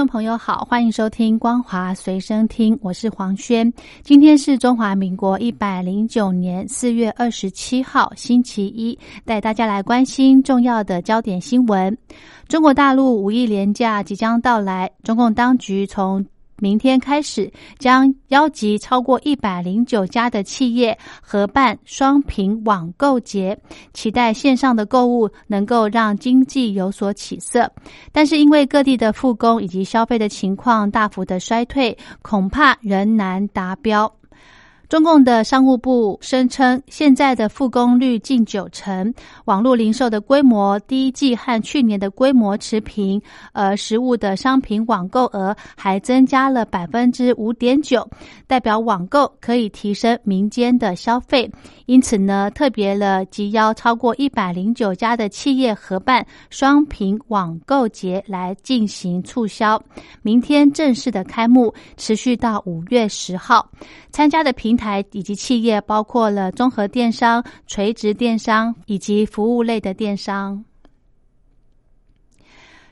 众朋友好，欢迎收听光华随身听，我是黄轩。今天是中华民国一百零九年四月二十七号，星期一，带大家来关心重要的焦点新闻。中国大陆五一连假即将到来，中共当局从明天开始，将邀集超过一百零九家的企业合办双屏网购节，期待线上的购物能够让经济有所起色。但是因为各地的复工以及消费的情况大幅的衰退，恐怕仍难达标。中共的商务部声称，现在的复工率近九成，网络零售的规模第一季和去年的规模持平，而实物的商品网购额还增加了百分之五点九，代表网购可以提升民间的消费。因此呢，特别了集邀超过一百零九家的企业合办双屏网购节来进行促销。明天正式的开幕，持续到五月十号，参加的平。台以及企业包括了综合电商、垂直电商以及服务类的电商。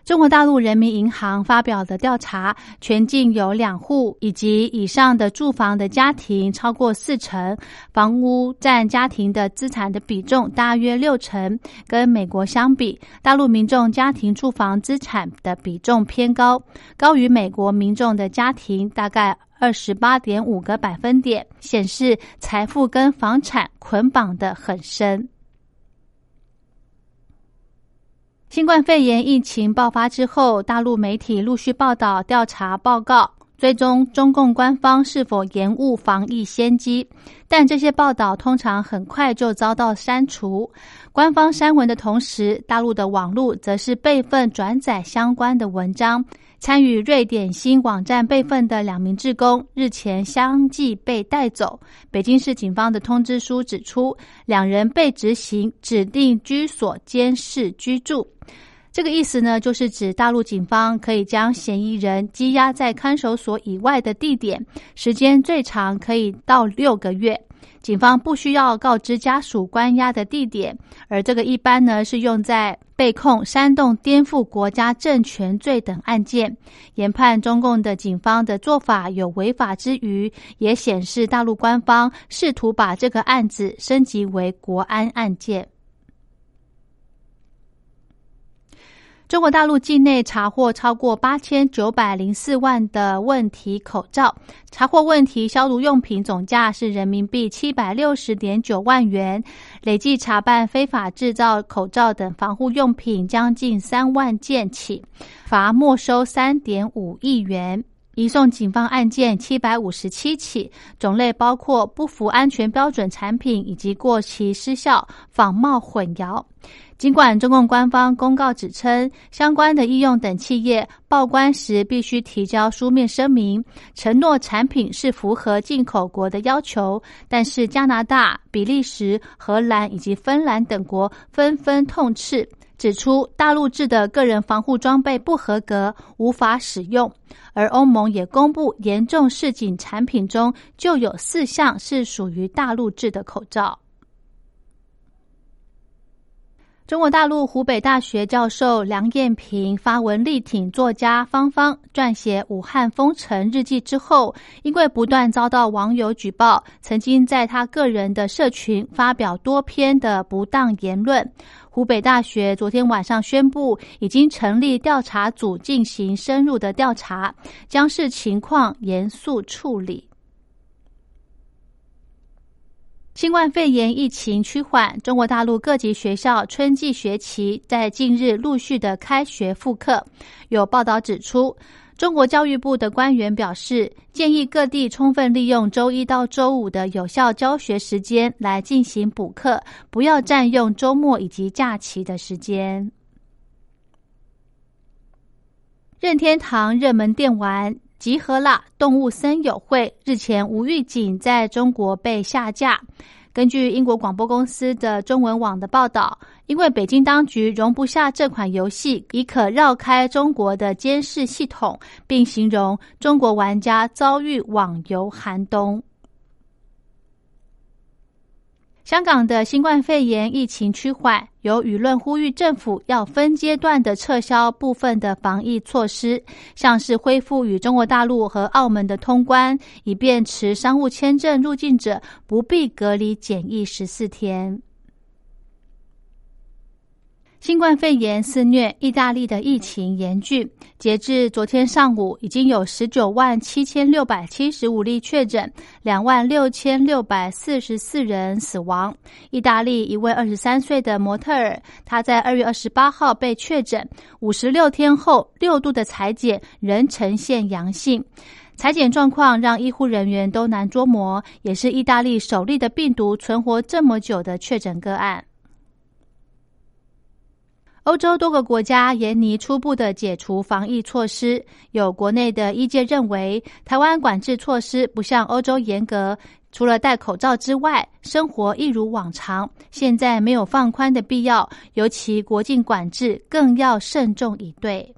中国大陆人民银行发表的调查，全境有两户以及以上的住房的家庭超过四成，房屋占家庭的资产的比重大约六成。跟美国相比，大陆民众家庭住房资产的比重偏高，高于美国民众的家庭大概二十八点五个百分点，显示财富跟房产捆绑的很深。新冠肺炎疫情爆发之后，大陆媒体陆续报道调查报告，追踪中共官方是否延误防疫先机。但这些报道通常很快就遭到删除。官方删文的同时，大陆的网络则是备份转载相关的文章。参与瑞典新网站备份的两名职工日前相继被带走。北京市警方的通知书指出，两人被执行指定居所监视居住。这个意思呢，就是指大陆警方可以将嫌疑人羁押在看守所以外的地点，时间最长可以到六个月。警方不需要告知家属关押的地点，而这个一般呢是用在被控煽动颠覆国家政权罪等案件。研判中共的警方的做法有违法之余，也显示大陆官方试图把这个案子升级为国安案件。中国大陆境内查获超过八千九百零四万的问题口罩，查获问题消毒用品总价是人民币七百六十点九万元，累计查办非法制造口罩等防护用品将近三万件起，罚没收三点五亿元。移送警方案件七百五十七起，种类包括不符安全标准产品以及过期失效、仿冒混淆。尽管中共官方公告指称，相关的医用等企业报关时必须提交书面声明，承诺产品是符合进口国的要求，但是加拿大、比利时、荷兰以及芬兰等国纷纷痛斥。指出大陆制的个人防护装备不合格，无法使用。而欧盟也公布严重市警产品中就有四项是属于大陆制的口罩。中国大陆湖北大学教授梁艳平发文力挺作家方方撰写《武汉封城日记》之后，因为不断遭到网友举报，曾经在他个人的社群发表多篇的不当言论。湖北大学昨天晚上宣布，已经成立调查组进行深入的调查，将视情况严肃处理。新冠肺炎疫情趋缓，中国大陆各级学校春季学期在近日陆续的开学复课。有报道指出，中国教育部的官员表示，建议各地充分利用周一到周五的有效教学时间来进行补课，不要占用周末以及假期的时间。任天堂热门电玩。集合了动物森友会日前无预警在中国被下架。根据英国广播公司的中文网的报道，因为北京当局容不下这款游戏已可绕开中国的监视系统，并形容中国玩家遭遇网游寒冬。香港的新冠肺炎疫情趋缓，有舆论呼吁政府要分阶段的撤销部分的防疫措施，像是恢复与中国大陆和澳门的通关，以便持商务签证入境者不必隔离检疫十四天。新冠肺炎肆虐，意大利的疫情严峻。截至昨天上午，已经有十九万七千六百七十五例确诊，两万六千六百四十四人死亡。意大利一位二十三岁的模特儿，他在二月二十八号被确诊，五十六天后六度的裁剪仍呈现阳性。裁剪状况让医护人员都难捉摸，也是意大利首例的病毒存活这么久的确诊个案。欧洲多个国家严拟初步的解除防疫措施，有国内的医界认为，台湾管制措施不像欧洲严格，除了戴口罩之外，生活一如往常，现在没有放宽的必要，尤其国境管制更要慎重以对。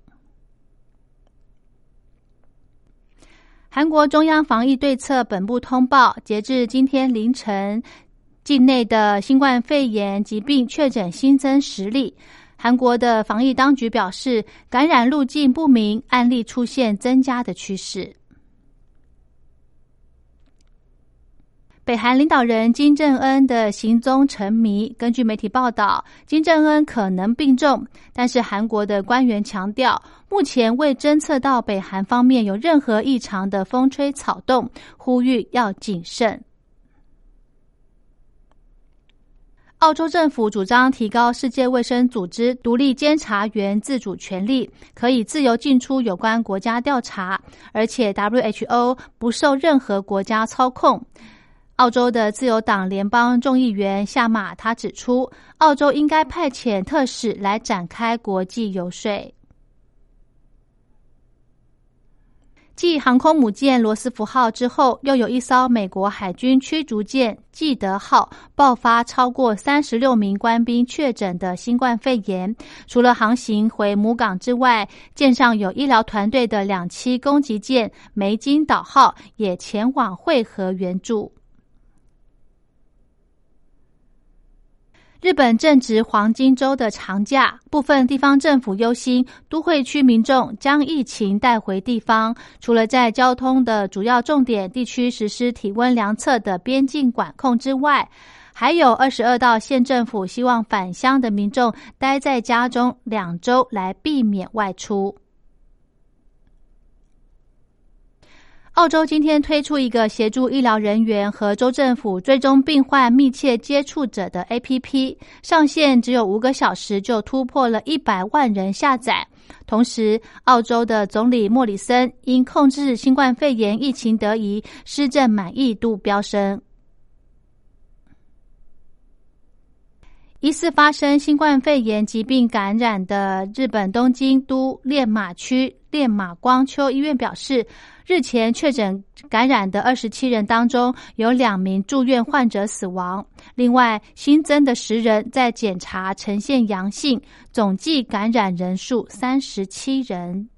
韩国中央防疫对策本部通报，截至今天凌晨，境内的新冠肺炎疾病确诊新增十例。韩国的防疫当局表示，感染路径不明，案例出现增加的趋势。北韩领导人金正恩的行踪成谜。根据媒体报道，金正恩可能病重，但是韩国的官员强调，目前未侦测到北韩方面有任何异常的风吹草动，呼吁要谨慎。澳洲政府主张提高世界卫生组织独立监察员自主权利，可以自由进出有关国家调查，而且 WHO 不受任何国家操控。澳洲的自由党联邦众议员夏马他指出，澳洲应该派遣特使来展开国际游说。继航空母舰罗斯福号之后，又有一艘美国海军驱逐舰记德号爆发超过三十六名官兵确诊的新冠肺炎。除了航行回母港之外，舰上有医疗团队的两栖攻击舰梅津岛号也前往汇合援助。日本正值黄金周的长假，部分地方政府忧心都会区民众将疫情带回地方。除了在交通的主要重点地区实施体温量测的边境管控之外，还有二十二道县政府希望返乡的民众待在家中两周，来避免外出。澳洲今天推出一个协助医疗人员和州政府追踪病患密切接触者的 APP，上线只有五个小时就突破了一百万人下载。同时，澳洲的总理莫里森因控制新冠肺炎疫情得宜，施政满意度飙升。疑似发生新冠肺炎疾病感染的日本东京都练马区练马光丘医院表示，日前确诊感染的二十七人当中，有两名住院患者死亡。另外新增的十人在检查呈现阳性，总计感染人数三十七人。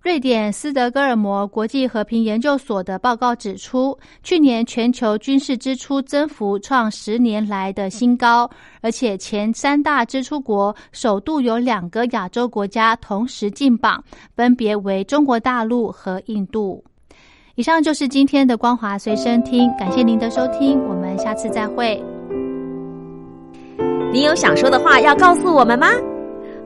瑞典斯德哥尔摩国际和平研究所的报告指出，去年全球军事支出增幅创十年来的新高，而且前三大支出国首度有两个亚洲国家同时进榜，分别为中国大陆和印度。以上就是今天的光华随身听，感谢您的收听，我们下次再会。你有想说的话要告诉我们吗？